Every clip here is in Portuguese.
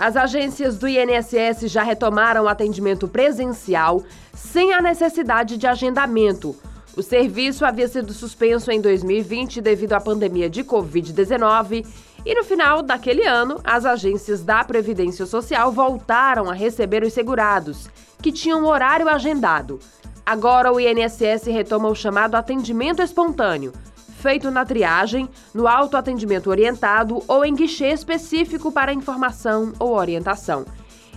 As agências do INSS já retomaram o atendimento presencial sem a necessidade de agendamento. O serviço havia sido suspenso em 2020 devido à pandemia de Covid-19 e no final daquele ano, as agências da Previdência Social voltaram a receber os segurados, que tinham horário agendado. Agora o INSS retoma o chamado atendimento espontâneo feito na triagem, no autoatendimento orientado ou em guichê específico para informação ou orientação.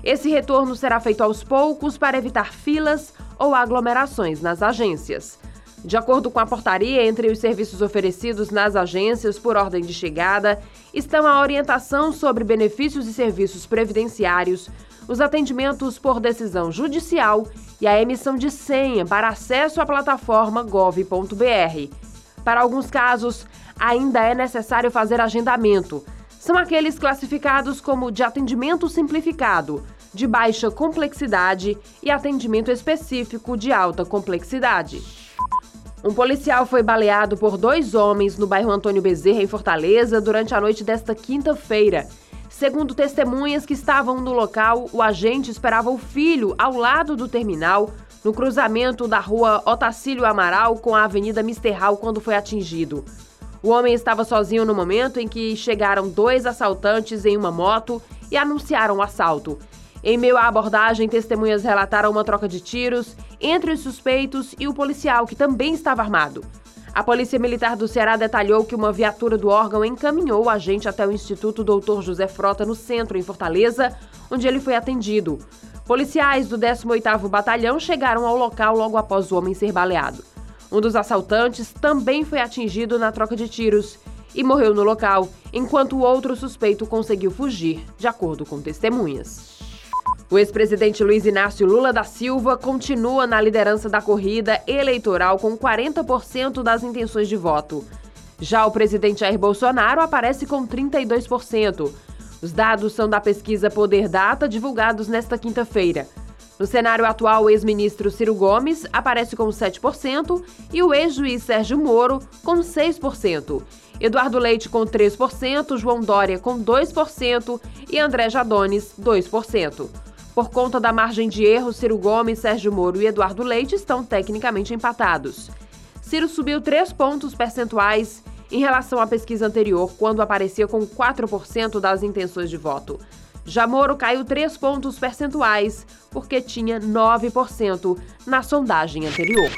Esse retorno será feito aos poucos para evitar filas ou aglomerações nas agências. De acordo com a portaria, entre os serviços oferecidos nas agências por ordem de chegada estão a orientação sobre benefícios e serviços previdenciários, os atendimentos por decisão judicial e a emissão de senha para acesso à plataforma gov.br. Para alguns casos, ainda é necessário fazer agendamento. São aqueles classificados como de atendimento simplificado, de baixa complexidade e atendimento específico de alta complexidade. Um policial foi baleado por dois homens no bairro Antônio Bezerra, em Fortaleza, durante a noite desta quinta-feira. Segundo testemunhas que estavam no local, o agente esperava o filho ao lado do terminal no cruzamento da rua Otacílio Amaral com a Avenida Misterral quando foi atingido. O homem estava sozinho no momento em que chegaram dois assaltantes em uma moto e anunciaram o assalto. Em meio à abordagem, testemunhas relataram uma troca de tiros entre os suspeitos e o policial, que também estava armado. A Polícia Militar do Ceará detalhou que uma viatura do órgão encaminhou o agente até o Instituto Doutor José Frota, no centro, em Fortaleza, onde ele foi atendido. Policiais do 18º Batalhão chegaram ao local logo após o homem ser baleado. Um dos assaltantes também foi atingido na troca de tiros e morreu no local, enquanto o outro suspeito conseguiu fugir, de acordo com testemunhas. O ex-presidente Luiz Inácio Lula da Silva continua na liderança da corrida eleitoral com 40% das intenções de voto. Já o presidente Jair Bolsonaro aparece com 32%. Os dados são da pesquisa Poder Data, divulgados nesta quinta-feira. No cenário atual, o ex-ministro Ciro Gomes aparece com 7% e o ex-juiz Sérgio Moro com 6%. Eduardo Leite com 3%, João Dória com 2% e André Jadones 2%. Por conta da margem de erro, Ciro Gomes, Sérgio Moro e Eduardo Leite estão tecnicamente empatados. Ciro subiu 3 pontos percentuais em relação à pesquisa anterior, quando aparecia com 4% das intenções de voto. Já Moro caiu 3 pontos percentuais, porque tinha 9% na sondagem anterior.